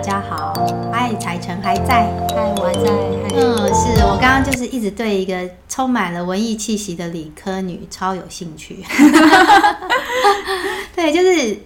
家好，嗨，彩晨还在，嗨，我还在，嗯，是我刚刚就是一直对一个充满了文艺气息的理科女超有兴趣，对，就是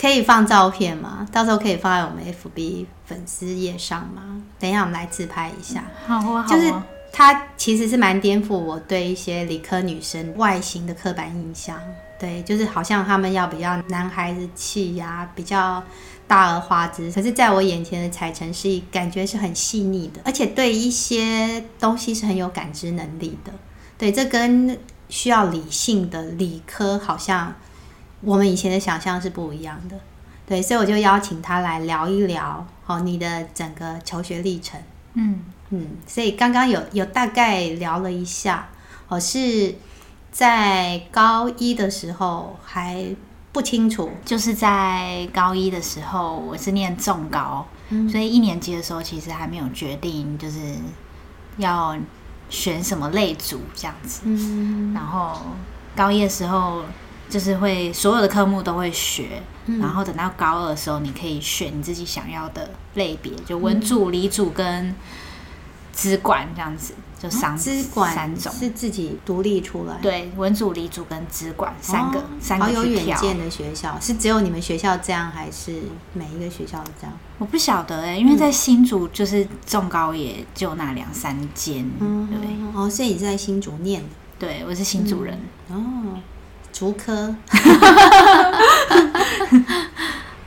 可以放照片吗？到时候可以放在我们 FB 粉丝页上吗？等一下我们来自拍一下，好啊，好啊，就是她其实是蛮颠覆我对一些理科女生外形的刻板印象。对，就是好像他们要比较男孩子气呀，比较大而化之。可是，在我眼前的彩晨是感觉是很细腻的，而且对一些东西是很有感知能力的。对，这跟需要理性的理科好像我们以前的想象是不一样的。对，所以我就邀请他来聊一聊哦，你的整个求学历程。嗯嗯，所以刚刚有有大概聊了一下，哦是。在高一的时候还不清楚，就是在高一的时候，我是念重高，嗯，所以一年级的时候其实还没有决定就是要选什么类组这样子。嗯，然后高一的时候就是会所有的科目都会学，嗯，然后等到高二的时候，你可以选你自己想要的类别，就文组、理组跟资管这样子。就三资管三种是自己独立出来，对，文组、理组跟资管三个，哦、三个好有远见的学校，是只有你们学校这样，还是每一个学校都这样？我不晓得哎、欸，因为在新竹就是重高也就那两三间，嗯，对，哦，所以你是在新竹念的？对，我是新竹人，嗯、哦，竹科。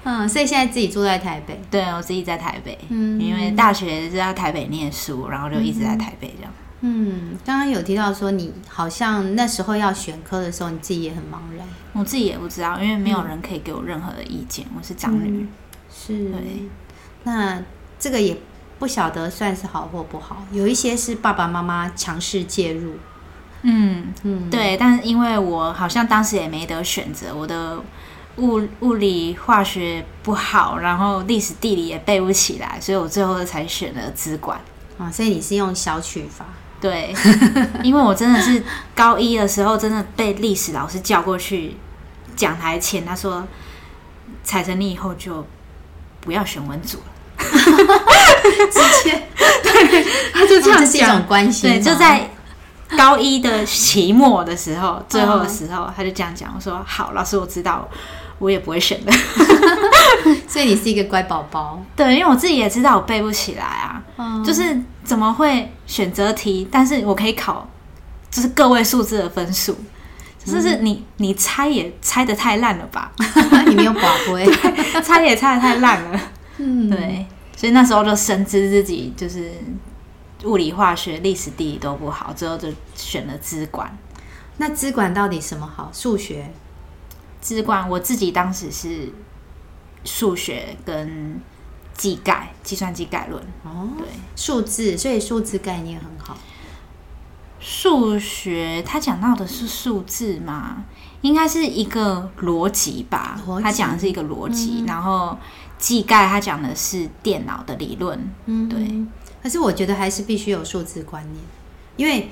嗯，所以现在自己住在台北。对，我自己在台北。嗯，因为大学是在台北念书，然后就一直在台北这样。嗯，刚刚有提到说你好像那时候要选科的时候，你自己也很茫然。我自己也不知道，因为没有人可以给我任何的意见。嗯、我是长女，是。对。那这个也不晓得算是好或不好，有一些是爸爸妈妈强势介入。嗯嗯，对。但是因为我好像当时也没得选择，我的。物物理化学不好，然后历史地理也背不起来，所以我最后才选了资管啊。所以你是用小取法？对，因为我真的是高一的时候，真的被历史老师叫过去讲台前，他说：“采澄，你以后就不要选文组了。”直接 对，他就这样讲，这是一种关心。对，就在高一的期末的时候，最后的时候，他就这样讲。我说：“好，老师，我知道。”我也不会选的，所以你是一个乖宝宝。对，因为我自己也知道我背不起来啊，嗯、就是怎么会选择题，但是我可以考，就是个位数字的分数，就是你你猜也猜的太烂了吧？你没有宝贝，猜也猜的太烂了。嗯，对，所以那时候就深知自己就是物理、化学、历史、地理都不好，最后就选了资管。那资管到底什么好？数学？资管我自己当时是数学跟计概、计算机概论哦，对，数字，所以数字概念很好。数学他讲到的是数字吗？应该是一个逻辑吧，他讲的是一个逻辑，嗯、然后技概他讲的是电脑的理论，嗯，对。可是我觉得还是必须有数字观念，因为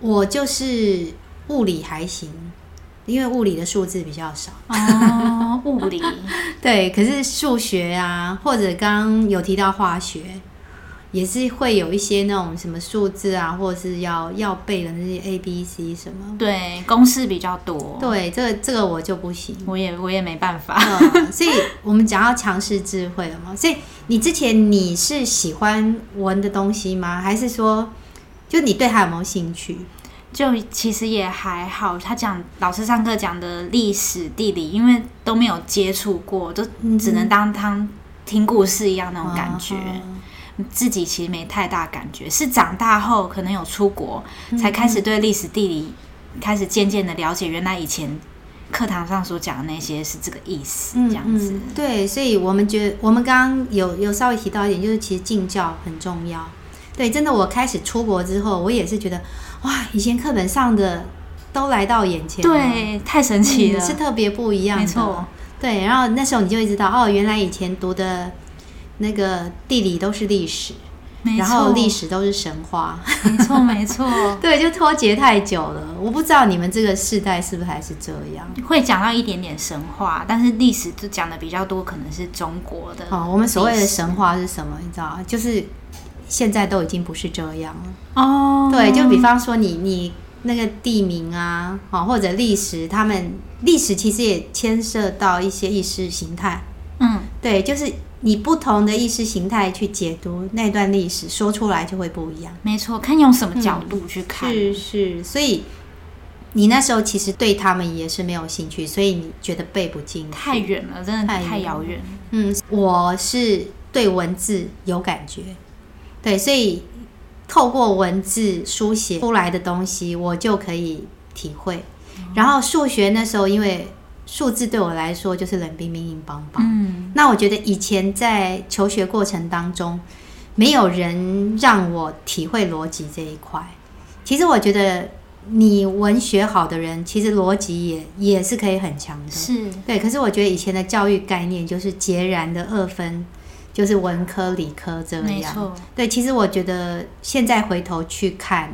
我就是物理还行。因为物理的数字比较少哦，物理 对，可是数学啊，或者刚刚有提到化学，也是会有一些那种什么数字啊，或者是要要背的那些 A、B、C 什么，对，公式比较多。对，这个这个我就不行，我也我也没办法。嗯，所以 我们讲要强势智慧了嘛，所以你之前你是喜欢文的东西吗？还是说，就你对它有没有兴趣？就其实也还好，他讲老师上课讲的历史地理，因为都没有接触过，都只能当当听故事一样那种感觉，嗯、自己其实没太大感觉。是长大后可能有出国，才开始对历史地理开始渐渐的了解，原来以前课堂上所讲的那些是这个意思，这样子。对，所以我们觉得，我们刚刚有有稍微提到一点，就是其实敬教很重要。对，真的，我开始出国之后，我也是觉得。哇，以前课本上的都来到眼前，对，太神奇了，嗯、是特别不一样的，没错。对，然后那时候你就会知道，哦，原来以前读的那个地理都是历史，然后历史都是神话，没错没错，对，就脱节太久了。我不知道你们这个世代是不是还是这样，会讲到一点点神话，但是历史就讲的比较多，可能是中国的。哦，我们所谓的神话是什么？你知道就是现在都已经不是这样了。哦，对，就比方说你你那个地名啊，哦，或者历史，他们历史其实也牵涉到一些意识形态。嗯，对，就是。你不同的意识形态去解读那段历史，说出来就会不一样。没错，看用什么角度去看。嗯、是是，所以你那时候其实对他们也是没有兴趣，所以你觉得背不进，太远了，真的太遥远。嗯，我是对文字有感觉，对，所以透过文字书写出来的东西，我就可以体会。嗯、然后数学那时候因为。数字对我来说就是冷冰冰、硬邦邦。嗯，那我觉得以前在求学过程当中，没有人让我体会逻辑这一块。其实我觉得你文学好的人，其实逻辑也也是可以很强的。是，对。可是我觉得以前的教育概念就是截然的二分，就是文科、理科这样。没错。对，其实我觉得现在回头去看，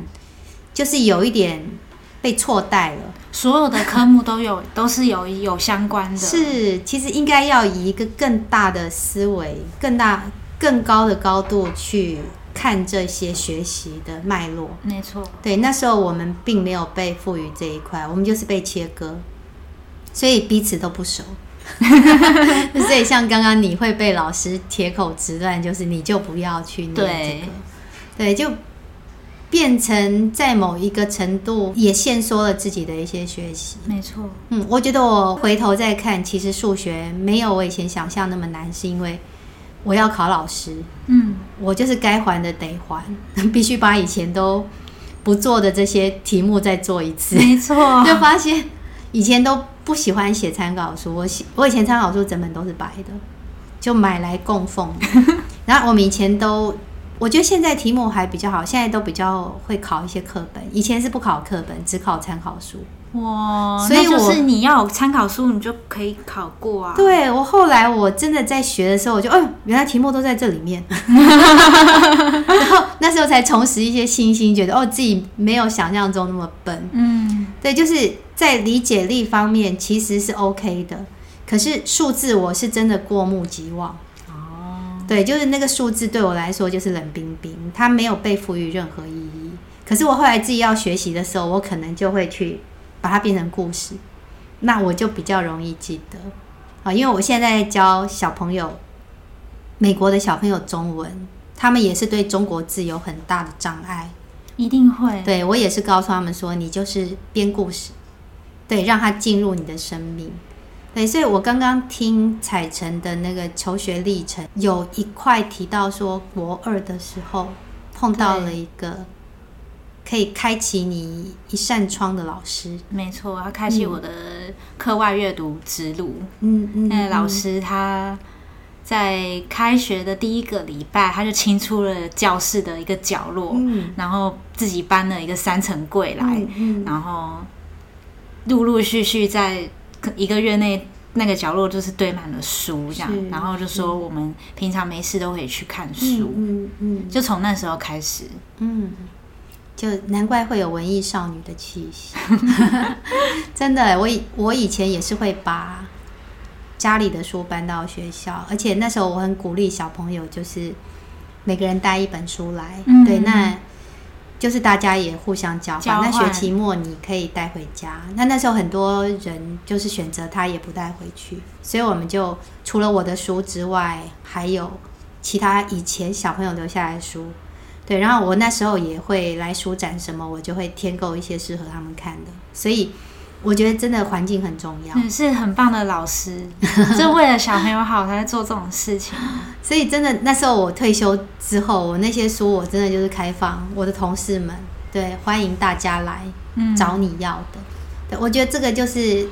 就是有一点。被错带了，所有的科目都有，都是有有相关的。是，其实应该要以一个更大的思维、更大、更高的高度去看这些学习的脉络。没错，对，那时候我们并没有被赋予这一块，我们就是被切割，所以彼此都不熟。所以像刚刚你会被老师铁口直断，就是你就不要去念这个，对，对，就。变成在某一个程度也限缩了自己的一些学习。没错，嗯，我觉得我回头再看，其实数学没有我以前想象那么难，是因为我要考老师，嗯，我就是该还的得还，必须把以前都不做的这些题目再做一次。没错，就发现以前都不喜欢写参考书，我我以前参考书整本都是白的，就买来供奉。然后我们以前都。我觉得现在题目还比较好，现在都比较会考一些课本，以前是不考课本，只考参考书。哇，所以就是你要有参考书，你就可以考过啊。对，我后来我真的在学的时候，我就哦，原来题目都在这里面，然后那时候才重拾一些信心，觉得哦，自己没有想象中那么笨。嗯，对，就是在理解力方面其实是 OK 的，可是数字我是真的过目即忘。哦对，就是那个数字对我来说就是冷冰冰，它没有被赋予任何意义。可是我后来自己要学习的时候，我可能就会去把它变成故事，那我就比较容易记得啊。因为我现在教小朋友，美国的小朋友中文，他们也是对中国字有很大的障碍，一定会。对，我也是告诉他们说，你就是编故事，对，让他进入你的生命。对，所以我刚刚听彩晨的那个求学历程，有一块提到说，国二的时候碰到了一个可以开启你一扇窗的老师。没错，他开启我的课外阅读之路。嗯嗯，那个老师他在开学的第一个礼拜，他就清出了教室的一个角落，嗯，然后自己搬了一个三层柜来，嗯嗯，然后陆陆续续在。一个月内，那个角落就是堆满了书，这样，然后就说我们平常没事都可以去看书，嗯嗯，就从那时候开始，嗯，就难怪会有文艺少女的气息，真的，我以我以前也是会把家里的书搬到学校，而且那时候我很鼓励小朋友，就是每个人带一本书来，嗯、对，那。就是大家也互相交换，那学期末你可以带回家。那那时候很多人就是选择他也不带回去，所以我们就除了我的书之外，还有其他以前小朋友留下来的书。对，然后我那时候也会来书展什么，我就会添购一些适合他们看的。所以。我觉得真的环境很重要，嗯，是很棒的老师，就为了小朋友好才会做这种事情。所以真的那时候我退休之后，我那些书我真的就是开放我的同事们，对，欢迎大家来找你要的。嗯、对，我觉得这个就是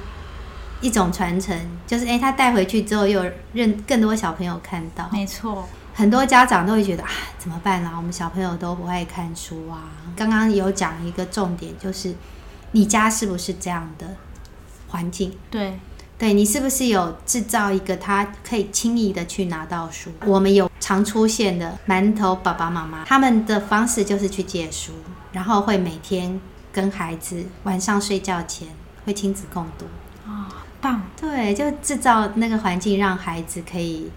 一种传承，就是诶，他带回去之后又认更多小朋友看到。没错，很多家长都会觉得啊，怎么办啊？我们小朋友都不爱看书啊。刚刚有讲一个重点就是。你家是不是这样的环境？对，对你是不是有制造一个他可以轻易的去拿到书？我们有常出现的馒头爸爸妈妈，他们的方式就是去借书，然后会每天跟孩子晚上睡觉前会亲子共读。哦，棒！对，就制造那个环境，让孩子可以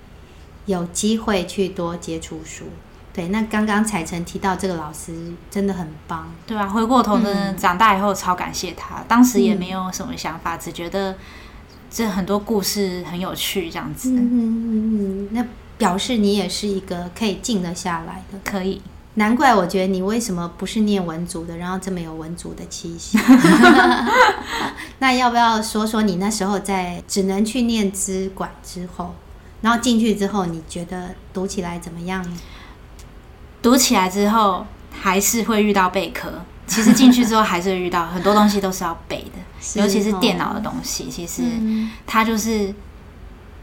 有机会去多接触书。对，那刚刚彩晨提到这个老师真的很棒，对啊，回过头呢，嗯、长大以后超感谢他，当时也没有什么想法，嗯、只觉得这很多故事很有趣，这样子。嗯嗯嗯，那表示你也是一个可以静得下来的，可以。难怪我觉得你为什么不是念文组的，然后这么有文组的气息。那要不要说说你那时候在只能去念资管之后，然后进去之后，你觉得读起来怎么样？读起来之后还是会遇到备课，其实进去之后还是会遇到很多东西都是要背的，尤其是电脑的东西。其实它就是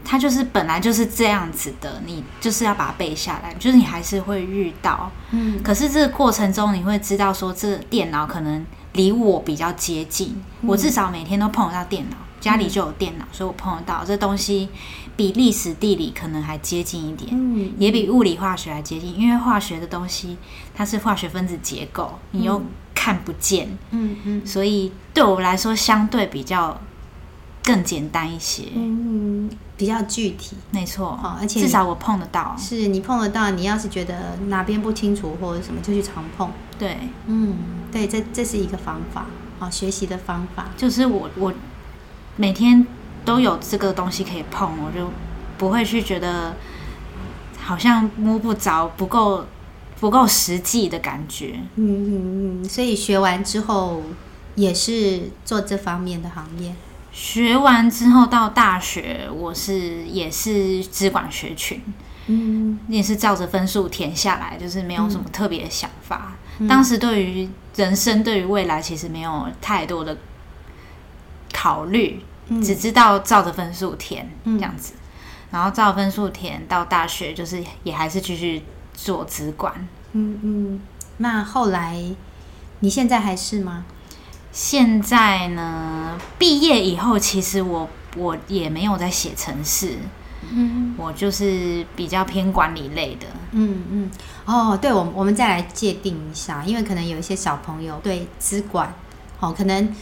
它就是本来就是这样子的，你就是要把它背下来，就是你还是会遇到。嗯，可是这个过程中你会知道说，这个电脑可能离我比较接近，我至少每天都碰得到电脑，家里就有电脑，所以我碰得到这东西。比历史地理可能还接近一点，嗯，也比物理化学还接近，因为化学的东西它是化学分子结构，你又看不见，嗯嗯，所以对我来说相对比较更简单一些，嗯，比较具体，没错，而且至少我碰得到，是你碰得到，你要是觉得哪边不清楚或者什么，就去常碰，对，嗯，对，这这是一个方法，哦，学习的方法，就是我我每天。都有这个东西可以碰，我就不会去觉得好像摸不着、不够不够实际的感觉。嗯嗯嗯，所以学完之后也是做这方面的行业。学完之后到大学，我是也是资管学群，嗯，也是照着分数填下来，就是没有什么特别的想法。嗯，当时对于人生、对于未来，其实没有太多的考虑。只知道照着分数填这样子，然后照分数填到大学，就是也还是继续做资管。嗯嗯，那后来你现在还是吗？现在呢，毕业以后，其实我我也没有在写程式，嗯，我就是比较偏管理类的。嗯嗯，哦，对，我我们再来界定一下，因为可能有一些小朋友对资管，哦，可能。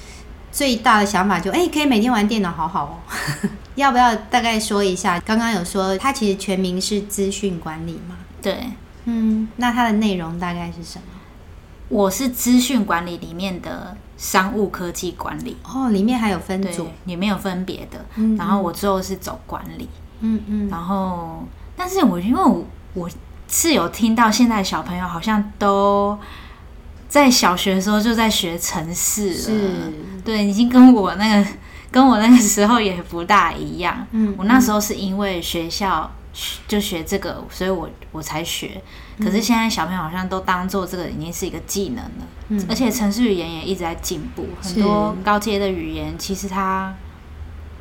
最大的想法就哎、欸，可以每天玩电脑，好好哦。要不要大概说一下？刚刚有说它其实全名是资讯管理嘛？对，嗯，那它的内容大概是什么？我是资讯管理里面的商务科技管理哦，里面还有分组，里面有分别的。嗯，然后我最后是走管理，嗯嗯，然后但是我因为我我是有听到现在小朋友好像都。在小学的时候就在学城市了，是，对，已经跟我那个 跟我那个时候也不大一样。嗯，我那时候是因为学校就学这个，所以我我才学。可是现在小朋友好像都当做这个已经是一个技能了，嗯，而且城市语言也一直在进步，很多高阶的语言其实它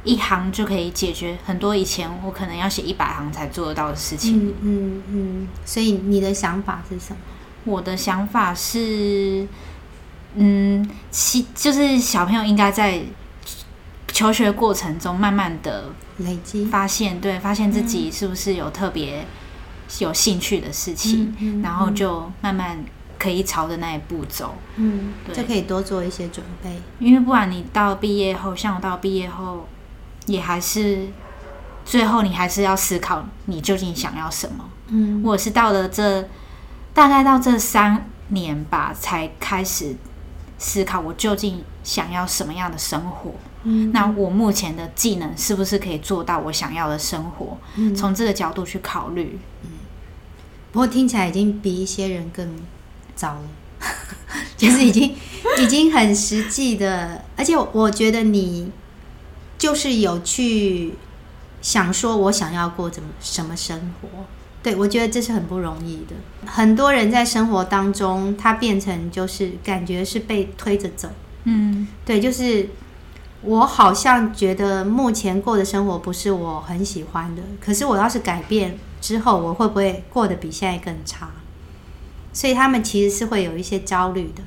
一行就可以解决很多以前我可能要写一百行才做得到的事情。嗯嗯嗯，所以你的想法是什么？我的想法是，嗯，其就是小朋友应该在求学过程中慢慢的累积，发现对，发现自己是不是有特别有兴趣的事情，然后就慢慢可以朝着那一步走，嗯，对，就可以多做一些准备，因为不然你到毕业后，像我到毕业后，也还是最后你还是要思考你究竟想要什么，嗯，我是到了这。大概到这三年吧，才开始思考我究竟想要什么样的生活。嗯，那我目前的技能是不是可以做到我想要的生活？嗯，从这个角度去考虑。嗯，不过听起来已经比一些人更早了，就是已经已经很实际的，而且我觉得你就是有去想说，我想要过怎么什么生活。对，我觉得这是很不容易的。很多人在生活当中，他变成就是感觉是被推着走。嗯，对，就是我好像觉得目前过的生活不是我很喜欢的。可是我要是改变之后，我会不会过得比现在更差？所以他们其实是会有一些焦虑的。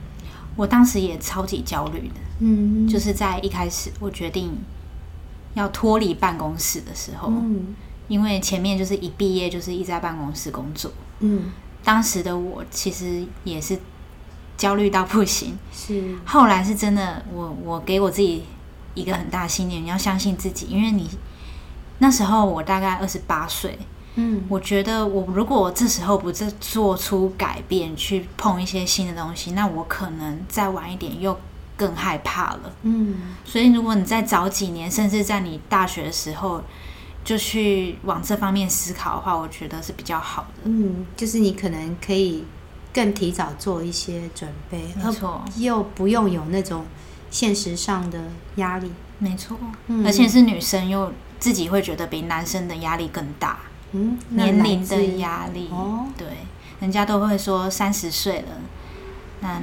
我当时也超级焦虑的。嗯，就是在一开始我决定要脱离办公室的时候。嗯。因为前面就是一毕业就是一直在办公室工作。嗯，当时的我其实也是焦虑到不行。是，后来是真的，我我给我自己一个很大的信念，你要相信自己，因为你那时候我大概二十八岁。嗯，我觉得我如果这时候不再做出改变，去碰一些新的东西，那我可能再晚一点又更害怕了。嗯，所以如果你再早几年，甚至在你大学的时候就去往这方面思考的话，我觉得是比较好的。嗯，就是你可能可以更提早做一些准备，没错，又不用有那种现实上的压力。没错，嗯，而且是女生又自己会觉得比男生的压力更大。嗯，年龄的压力哦，对，人家都会说三十岁了，那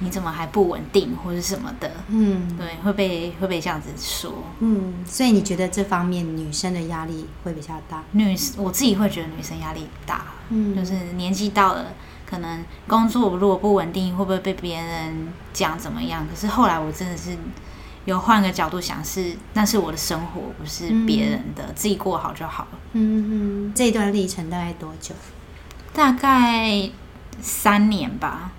你怎么还不稳定或者什么的？嗯，对，会被会被这样子说。嗯，所以你觉得这方面女生的压力会比较大？女，我自己会觉得女生压力大，嗯，就是年纪到了，可能工作如果不稳定，会不会被别人讲怎么样？可是后来我真的是。有换个角度想是，是那是我的生活，不是别人的，嗯、自己过好就好了。嗯嗯，这段历程大概多久？大概三年吧。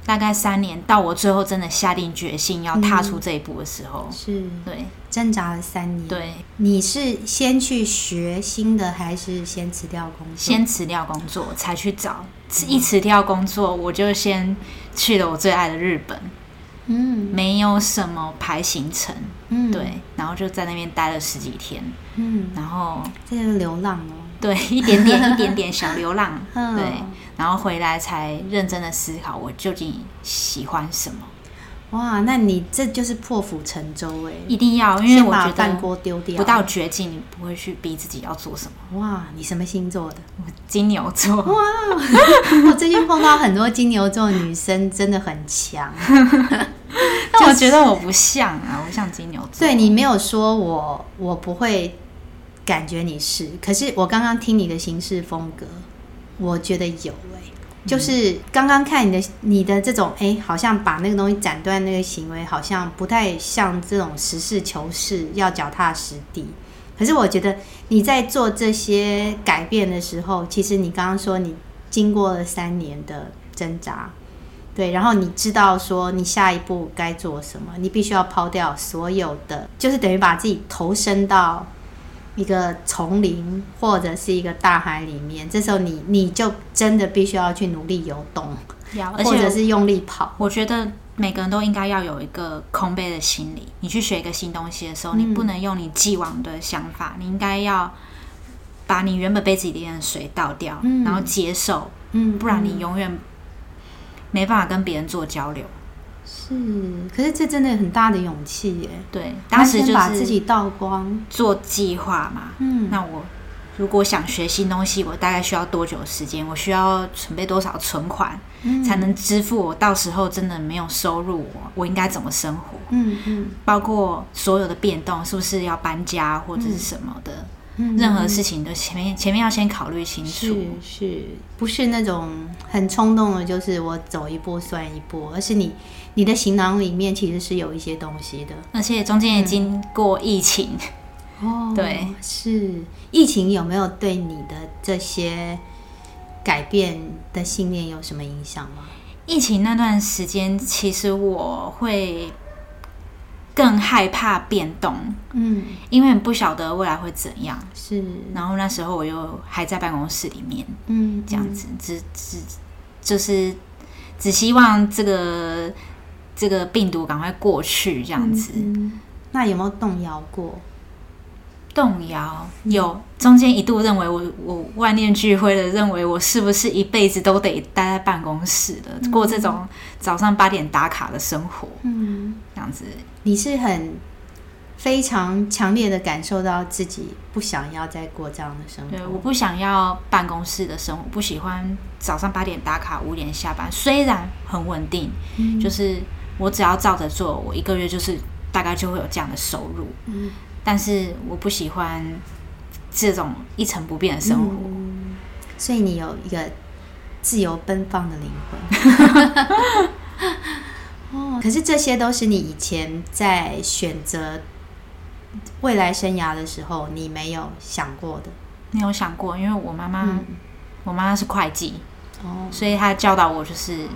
哇，大概三年，到我最后真的下定决心要踏出这一步的时候，嗯、是。对挣扎了三年。对，你是先去学新的，还是先辞掉工作？先辞掉工作才去找，一辞掉工作，我就先去了我最爱的日本。嗯，没有什么排行程，嗯，对，然后就在那边待了十几天，嗯，然后这是流浪哦，对，一点点 一点点小流浪，嗯，对，然后回来才认真的思考我究竟喜欢什么。哇，那你这就是破釜沉舟哎，一定要，因为我觉得不到绝境，你不会去逼自己要做什么。哇，你什么星座的？我金牛座。哇，我最近碰到很多金牛座女生，真的很强。但我觉得我不像啊，我像金牛座。对，你没有说我，我不会感觉你是，可是我刚刚听你的行事风格，我觉得有。就是刚刚看你的你的这种哎，好像把那个东西斩断那个行为，好像不太像这种实事求是，要脚踏实地。可是我觉得你在做这些改变的时候，其实你刚刚说你经过了三年的挣扎，对，然后你知道说你下一步该做什么，你必须要抛掉所有的，就是等于把自己投身到。一个丛林或者是一个大海里面，这时候你你就真的必须要去努力游动，或者是用力跑。我觉得每个人都应该要有一个空杯的心理。你去学一个新东西的时候，你不能用你既往的想法，你应该要把你原本杯子里面的水倒掉，然后接受，不然你永远没办法跟别人做交流。是，可是这真的很大的勇气耶。对，当时就是把自己倒光，做计划嘛。嗯，那我如果想学新东西，我大概需要多久时间？我需要准备多少存款，嗯、才能支付我到时候真的没有收入，我我应该怎么生活？嗯嗯，包括所有的变动，是不是要搬家或者是什么的？嗯、任何事情都前面前面要先考虑清楚，是，是不是那种很冲动的？就是我走一步算一步，而是你。你的行囊里面其实是有一些东西的，而且中间也经过疫情，哦，对，是疫情有没有对你的这些改变的信念有什么影响吗？疫情那段时间，其实我会更害怕变动，嗯，因为不晓得未来会怎样，是。然后那时候我又还在办公室里面，嗯，这样子，只只就是只希望这个。这个病毒赶快过去，这样子。嗯，那有没有动摇过？动摇有，中间一度认为我我万念俱灰的认为我是不是一辈子都得待在办公室的，嗯，过这种早上八点打卡的生活。嗯，这样子。你是很非常强烈的感受到自己不想要再过这样的生活。对，我不想要办公室的生活，不喜欢早上八点打卡，五点下班。虽然很稳定，嗯，就是。我只要照着做，我一个月就是大概就会有这样的收入。嗯，但是我不喜欢这种一成不变的生活。嗯，所以你有一个自由奔放的灵魂。哦，可是这些都是你以前在选择未来生涯的时候你没有想过的。没有想过，因为我妈妈，嗯、我妈妈是会计，哦，所以她教导我就是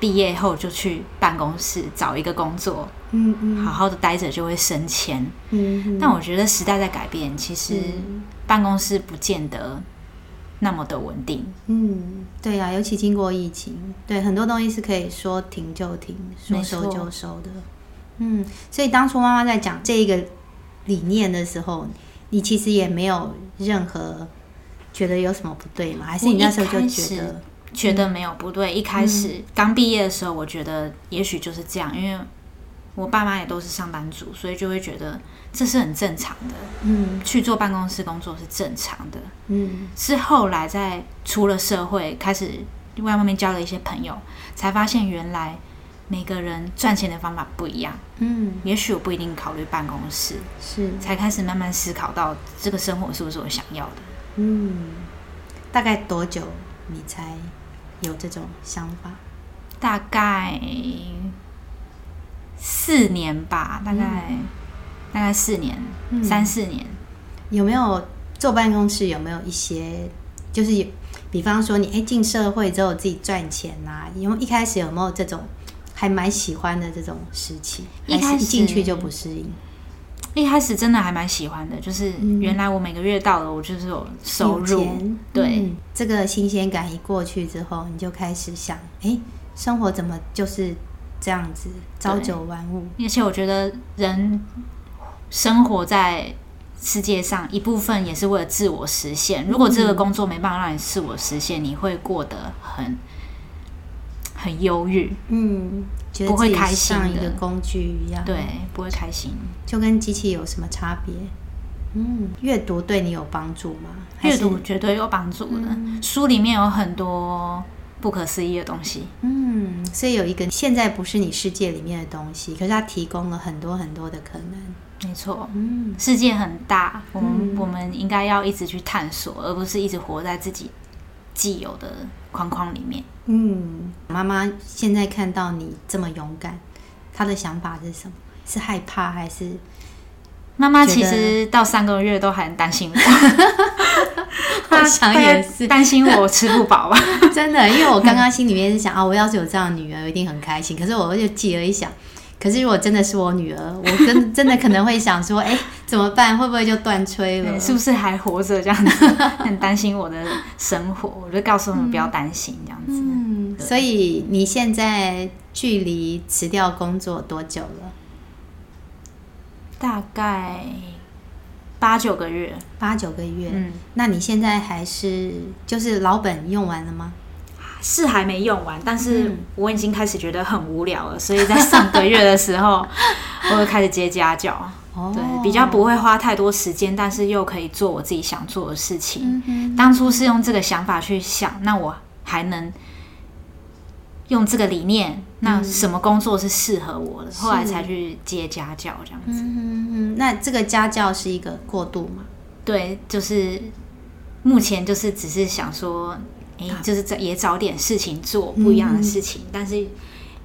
毕业后就去办公室找一个工作，嗯嗯，好好的待着就会升迁，嗯嗯。但我觉得时代在改变，其实办公室不见得那么的稳定。嗯，对呀、啊，尤其经过疫情，对很多东西是可以说停就停，说收就收的。嗯，所以当初妈妈在讲这一个理念的时候，你其实也没有任何觉得有什么不对吗？还是你那时候就觉得觉得没有不对？一开始刚毕业的时候，我觉得也许就是这样，因为我爸妈也都是上班族，所以就会觉得这是很正常的。嗯，去做办公室工作是正常的。嗯，是后来在出了社会，开始外外面交了一些朋友，才发现原来。每个人赚钱的方法不一样，嗯，也许我不一定考虑办公室，是才开始慢慢思考到这个生活是不是我想要的。嗯，大概多久你才有这种想法？大概四年吧，大概、嗯、大概四年，嗯、三四年。有没有坐办公室？有没有一些就是，比方说你哎进社会之后自己赚钱啊？因为一开始有没有这种？还蛮喜欢的这种时期，一开始进去就不适应。一开始真的还蛮喜欢的，就是原来我每个月到了，我就是有收入。嗯、对、嗯，这个新鲜感一过去之后，你就开始想，哎，生活怎么就是这样子，朝九晚五？而且我觉得人生活在世界上一部分也是为了自我实现。如果这个工作没办法让你自我实现，你会过得很。很忧郁，嗯，不会开心，像一个工具一样，对，不会开心，就跟机器有什么差别？嗯，阅读对你有帮助吗？阅读绝对有帮助的，嗯，书里面有很多不可思议的东西，嗯，所以有一个现在不是你世界里面的东西，可是它提供了很多很多的可能，没错，嗯，世界很大，我们，嗯，我们应该要一直去探索，而不是一直活在自己既有的框框里面。嗯，妈妈现在看到你这么勇敢，她的想法是什么？是害怕还是？妈妈其实到三个月都还担心我，我想也是担心我吃不饱吧。真的，因为我刚刚心里面是想啊，我要是有这样的女儿，我一定很开心。可是我就记了一想。可是，如果真的是我女儿，我真真的可能会想说，哎、欸，怎么办？会不会就断炊了？是不是还活着？这样子，很担心我的生活。我就告诉他们不要担心，这样子。嗯，所以你现在距离辞掉工作多久了？大概八九个月。八九个月。嗯，那你现在还是就是老本用完了吗？是还没用完，但是我已经开始觉得很无聊了，嗯、所以在上个月的时候，我就开始接家教。哦，对，比较不会花太多时间，但是又可以做我自己想做的事情。嗯、当初是用这个想法去想，那我还能用这个理念，那什么工作是适合我的？嗯、后来才去接家教这样子。嗯嗯，那这个家教是一个过渡吗？对，就是目前就是只是想说。哎，就是在也找点事情做，不一样的事情，嗯、但是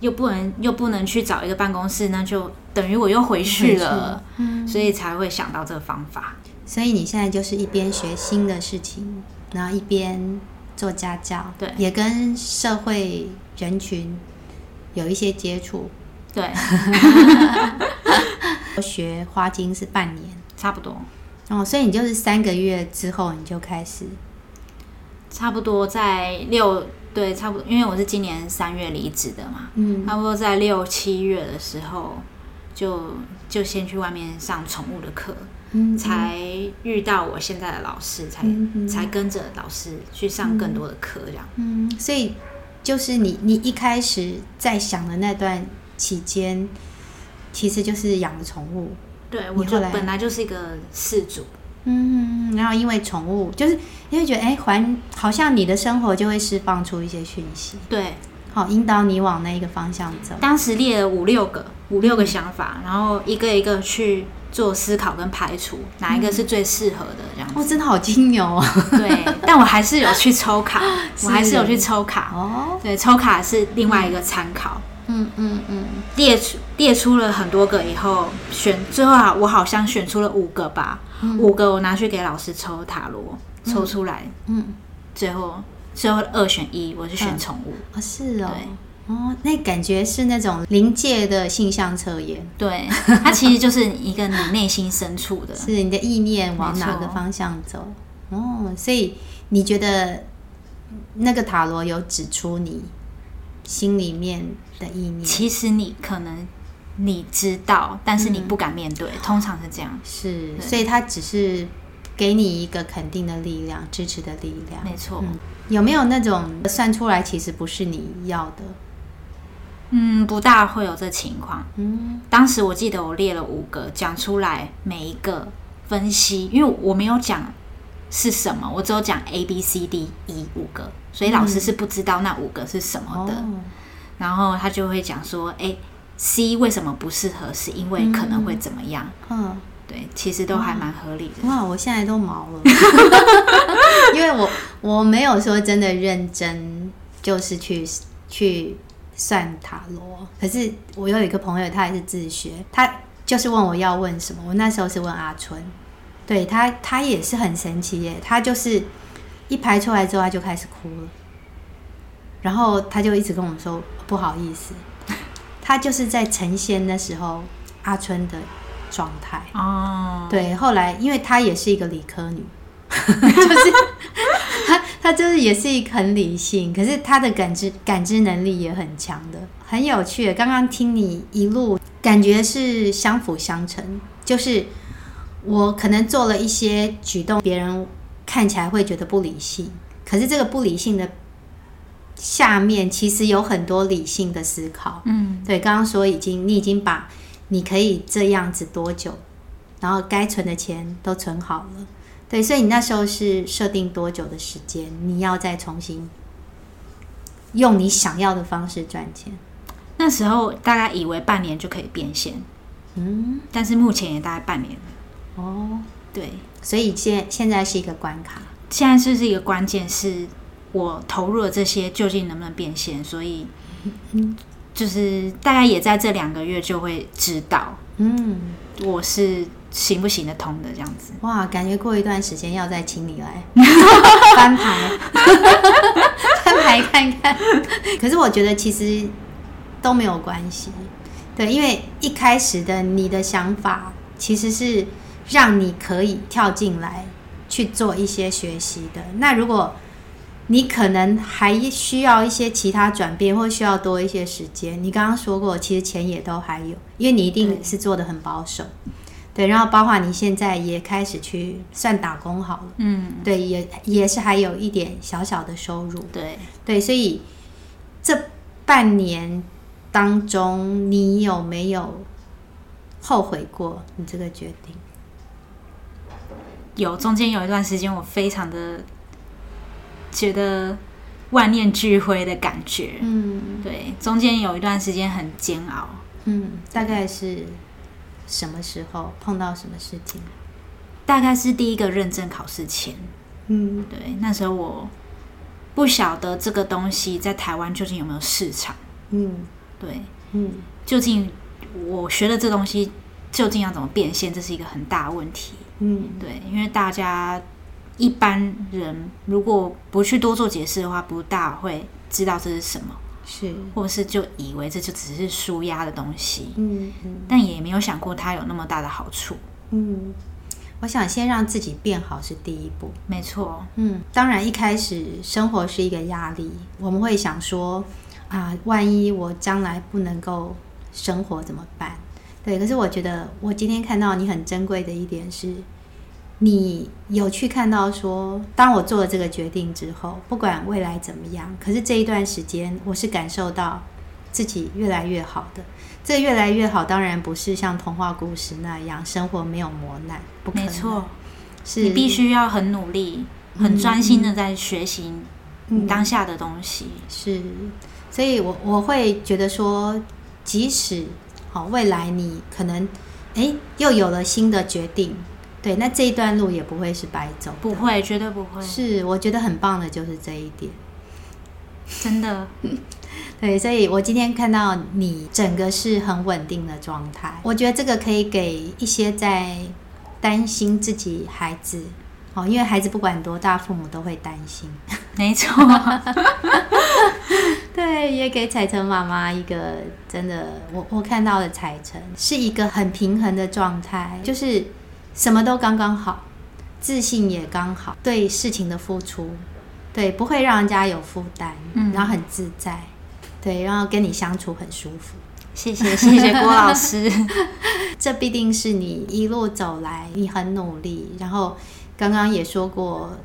又不能又不能去找一个办公室，那就等于我又回去了，嗯、所以才会想到这个方法。所以你现在就是一边学新的事情，然后一边做家教，对，也跟社会人群有一些接触，对。学花精是半年，差不多。哦，所以你就是三个月之后你就开始。差不多在六对，差不多，因为我是今年三月离职的嘛，嗯，差不多在六七月的时候，就就先去外面上宠物的课，嗯，才遇到我现在的老师，才、嗯、才跟着老师去上更多的课，这样，嗯，所以就是你你一开始在想的那段期间，其实就是养的宠物，对，我就本来就是一个饲主。嗯，然后因为宠物，就是因为觉得哎，环好像你的生活就会释放出一些讯息，对，好引导你往那一个方向走。当时列了五六个五六个想法，嗯、然后一个一个去做思考跟排除，哪一个是最适合的这样子。哦，真的好金牛啊。对，但我还是有去抽卡，我还是有去抽卡哦。对，抽卡是另外一个参考。嗯嗯嗯，列出列出了很多个以后，选最后啊，我好像选出了五个吧。五个我拿去给老师抽塔罗，抽出来，嗯，最后最后二选一，我是选宠物。啊、哦，是哦，对哦，那感觉是那种临界的性向测验，对，它其实就是一个你内心深处的，是你的意念往哪个方向走。哦，所以你觉得那个塔罗有指出你心里面的意念？其实你可能你知道，但是你不敢面对，嗯、通常是这样。是，所以他只是给你一个肯定的力量、支持的力量。没错。嗯，有没有那种算出来其实不是你要的？嗯，不大会有这情况。嗯，当时我记得我列了五个，讲出来每一个分析，因为我没有讲。是什么？我只有讲 A B C D E 五个，所以老师是不知道那五个是什么的。嗯、然后他就会讲说：“哎、欸、，C 为什么不适合？是因为可能会怎么样？”嗯，对，其实都还蛮合理的。哇，我现在都毛了，因为我我没有说真的认真，就是去去算塔罗。可是我有一个朋友，他也是自学，他就是问我要问什么。我那时候是问阿春。对他，他也是很神奇耶。他就是一排出来之后，他就开始哭了，然后他就一直跟我们说不好意思。他就是在成仙的时候阿春的状态哦。对，后来因为他也是一个理科女，就是他他就是也是一个很理性，可是他的感知感知能力也很强的，很有趣。刚刚听你一路感觉是相辅相成，就是。我可能做了一些举动，别人看起来会觉得不理性，可是这个不理性的下面其实有很多理性的思考。嗯，对，刚刚说已经你已经把你可以这样子多久，然后该存的钱都存好了。对，所以你那时候是设定多久的时间，你要再重新用你想要的方式赚钱？那时候大概以为半年就可以变现，嗯，但是目前也大概半年。哦，对，所以现现在是一个关卡，现在是是一个关键，是我投入了这些究竟能不能变现？所以，就是大概也在这两个月就会知道，嗯，我是行不行得通的这样子。哇，感觉过一段时间要再请你来翻牌，翻牌看看。可是我觉得其实都没有关系，对，因为一开始的你的想法其实是。让你可以跳进来去做一些学习的。那如果你可能还需要一些其他转变，或需要多一些时间，你刚刚说过，其实钱也都还有，因为你一定是做的很保守，对。然后包括你现在也开始去算打工好了，嗯，对，也也是还有一点小小的收入，对对。所以这半年当中，你有没有后悔过你这个决定？有中间有一段时间，我非常的觉得万念俱灰的感觉。嗯，对，中间有一段时间很煎熬。嗯，大概是什么时候碰到什么事情？大概是第一个认证考试前。嗯，对，那时候我不晓得这个东西在台湾究竟有没有市场。嗯，对，嗯，究竟我学的这东西究竟要怎么变现，这是一个很大的问题。嗯，对，因为大家一般人如果不去多做解释的话，不大会知道这是什么，是，或者是就以为这就只是舒压的东西，嗯，嗯，但也没有想过它有那么大的好处。嗯，我想先让自己变好是第一步，没错。嗯，当然一开始生活是一个压力，我们会想说啊，万一我将来不能够生活怎么办？对，可是我觉得我今天看到你很珍贵的一点是，你有去看到说，当我做了这个决定之后，不管未来怎么样，可是这一段时间我是感受到自己越来越好的。这越来越好，当然不是像童话故事那样生活没有磨难，不可能。没错，是你必须要很努力、很专心的在学习你当下的东西。嗯，是，所以我我会觉得说，即使。好，未来你可能，哎，又有了新的决定，对，那这一段路也不会是白走，不会，绝对不会。是，我觉得很棒的就是这一点，真的，对，所以我今天看到你整个是很稳定的状态，我觉得这个可以给一些在担心自己孩子哦，因为孩子不管多大，父母都会担心。没错，对，也给彩晨妈妈一个真的，我我看到的彩晨是一个很平衡的状态，就是什么都刚刚好，自信也刚好，对事情的付出，对，不会让人家有负担，嗯，然后很自在，对，然后跟你相处很舒服。谢谢谢谢郭老师，这必定是你一路走来，你很努力，然后刚刚也说过。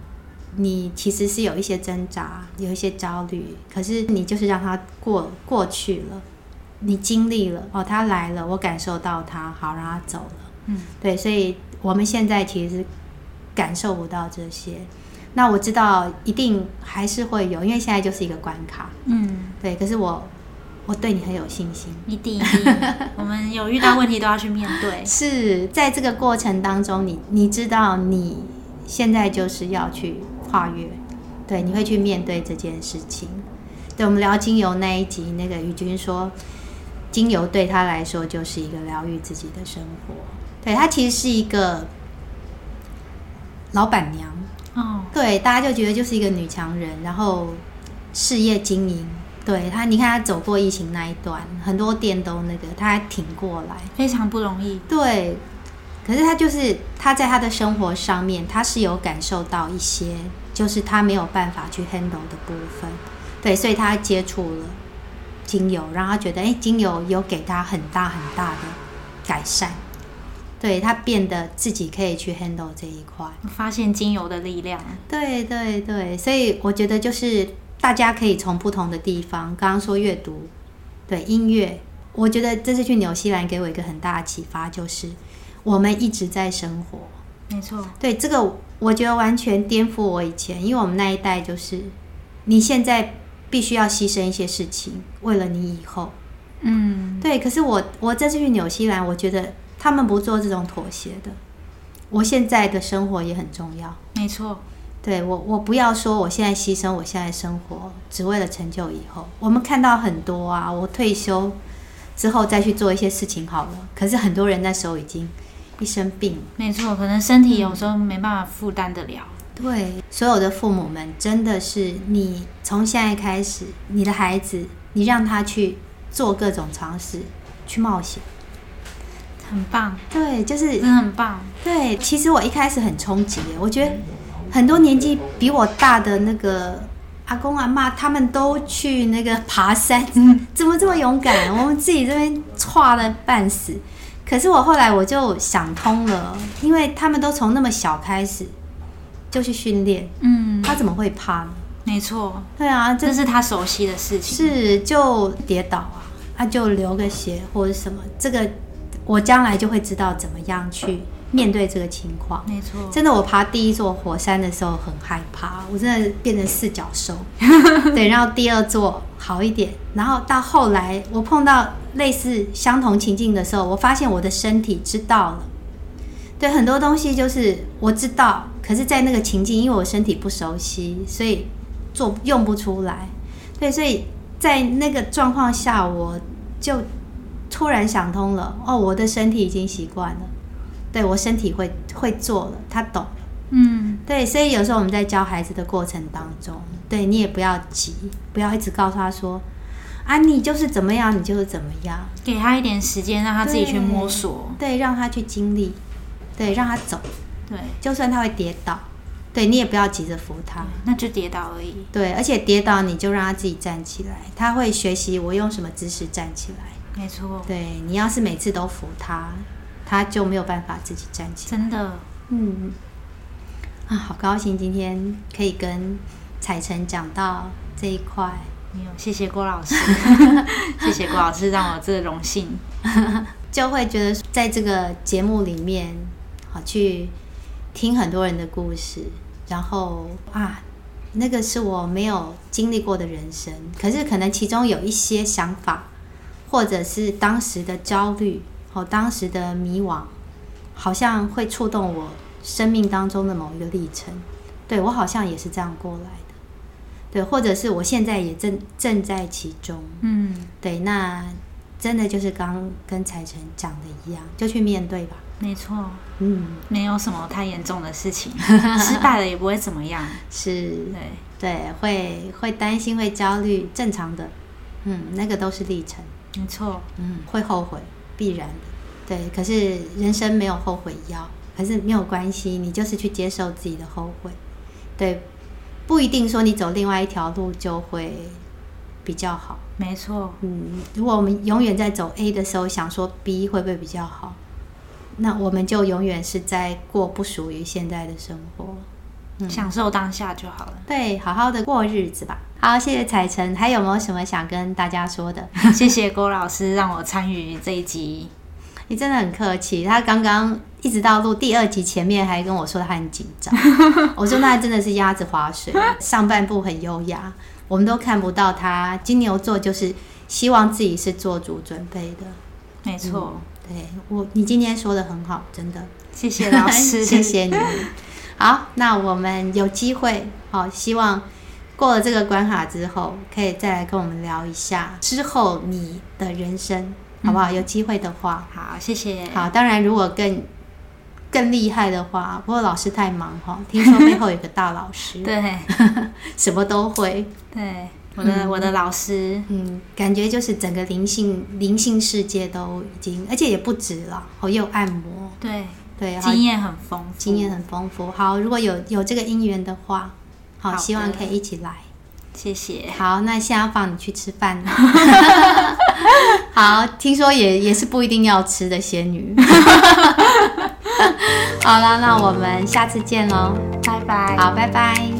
你其实是有一些挣扎，有一些焦虑，可是你就是让它过过去了，你经历了哦，他来了，我感受到他，好，让他走了，嗯，对，所以我们现在其实感受不到这些，那我知道一定还是会有，因为现在就是一个关卡，嗯，对，可是我我对你很有信心，一定一定，我们有遇到问题都要去面对，是在这个过程当中，你你知道你现在就是要去。跨越，对，你会去面对这件事情。对，我们聊精油那一集，那个宇君说，精油对他来说就是一个疗愈自己的生活。对，她其实是一个老板娘哦，对，大家就觉得就是一个女强人，然后事业经营。对她，你看她走过疫情那一段，很多店都那个，她还挺过来，非常不容易。对。可是她就是她在她的生活上面，她是有感受到一些，就是她没有办法去 handle 的部分，对，所以她接触了精油，让她觉得，哎，精油有给她很大很大的改善，对，他变得自己可以去 handle 这一块，发现精油的力量，对对对，所以我觉得就是大家可以从不同的地方，刚刚说阅读，对，音乐，我觉得这次去纽西兰给我一个很大的启发，就是。我们一直在生活，没错。对，这个，我觉得完全颠覆我以前，因为我们那一代就是，你现在必须要牺牲一些事情，为了你以后。嗯，对。可是我我这次去纽西兰，我觉得他们不做这种妥协的。我现在的生活也很重要，没错。对，我我不要说我现在牺牲我现在生活，只为了成就以后。我们看到很多啊，我退休之后再去做一些事情好了。可是很多人那时候已经。一生病，没错，可能身体有时候没办法负担得了。对，所有的父母们，真的是你从现在开始，你的孩子，你让他去做各种尝试，去冒险，很棒。对，就是真的很棒。对，其实我一开始很冲击，我觉得很多年纪比我大的那个阿公阿妈，他们都去那个爬山，怎么这么勇敢？我们自己这边剉的半死。可是我后来我就想通了，因为他们都从那么小开始就去训练，嗯，他怎么会怕呢？没错，对啊，这是他熟悉的事情。是，就跌倒啊，他就流个血或者什么，这个我将来就会知道怎么样去面对这个情况。没错，真的，我爬第一座火山的时候很害怕，我真的变成四脚兽。对，然后第二座好一点，然后到后来我碰到。类似相同情境的时候，我发现我的身体知道了。对，很多东西就是我知道，可是，在那个情境，因为我身体不熟悉，所以做用不出来。对，所以在那个状况下，我就突然想通了。哦，我的身体已经习惯了。对，我身体会会做了，他懂了。嗯，对，所以有时候我们在教孩子的过程当中，对，你也不要急，不要一直告诉他说。啊，你就是怎么样，你就是怎么样，给他一点时间，让他自己去摸索，对，对，让他去经历，对，让他走，对，就算他会跌倒，对，你也不要急着扶他，那就跌倒而已，对，而且跌倒你就让他自己站起来，他会学习我用什么姿势站起来，没错，对，你要是每次都扶他，他就没有办法自己站起来，真的，嗯，啊，好高兴今天可以跟彩晨讲到这一块。谢谢郭老师，谢谢郭老师让我有这个荣幸，就会觉得在这个节目里面，好去听很多人的故事，然后啊，那个是我没有经历过的人生，可是可能其中有一些想法，或者是当时的焦虑和当时的迷惘，好像会触动我生命当中的某一个历程，对，我好像也是这样过来的。对，或者是我现在也正正在其中，嗯，对，那真的就是刚跟彩晨讲的一样，就去面对吧。没错，嗯，没有什么太严重的事情，失败了也不会怎么样。是，对。对，会会担心，会焦虑，正常的，嗯，那个都是历程，没错，嗯，会后悔，必然的，对。可是人生没有后悔药，可是没有关系，你就是去接受自己的后悔，对，不一定说你走另外一条路就会比较好，没错，嗯，如果我们永远在走 A 的时候想说 B 会不会比较好？那我们就永远是在过不属于现在的生活，嗯，享受当下就好了。对，好好的过日子吧。好，谢谢彩晨，还有没有什么想跟大家说的？谢谢郭老师让我参与这一集，你真的很客气。他刚刚一直到录第二集前面还跟我说他很紧张，我说那真的是鸭子划水，上半部很优雅，我们都看不到他。金牛座就是希望自己是做足准备的，没错。嗯对我，你今天说的很好，真的，谢谢老师，谢谢你。好，那我们有机会，好，希望过了这个关卡之后，可以再来跟我们聊一下之后你的人生，好不好？嗯、有机会的话，好，谢谢。好，当然如果更更厉害的话，不过老师太忙哈，听说背后有个大老师，对，什么都会，对。我的、嗯、我的老师，嗯，感觉就是整个灵性灵性世界都已经，而且也不止了，哦，又按摩，对对，经验很丰富，经验很丰富。好，如果有有这个姻缘的话，好，好希望可以一起来，谢谢。好，那现在要放你去吃饭了。好，听说也也是不一定要吃的仙女。好了，那我们下次见喽，拜拜。好，拜拜。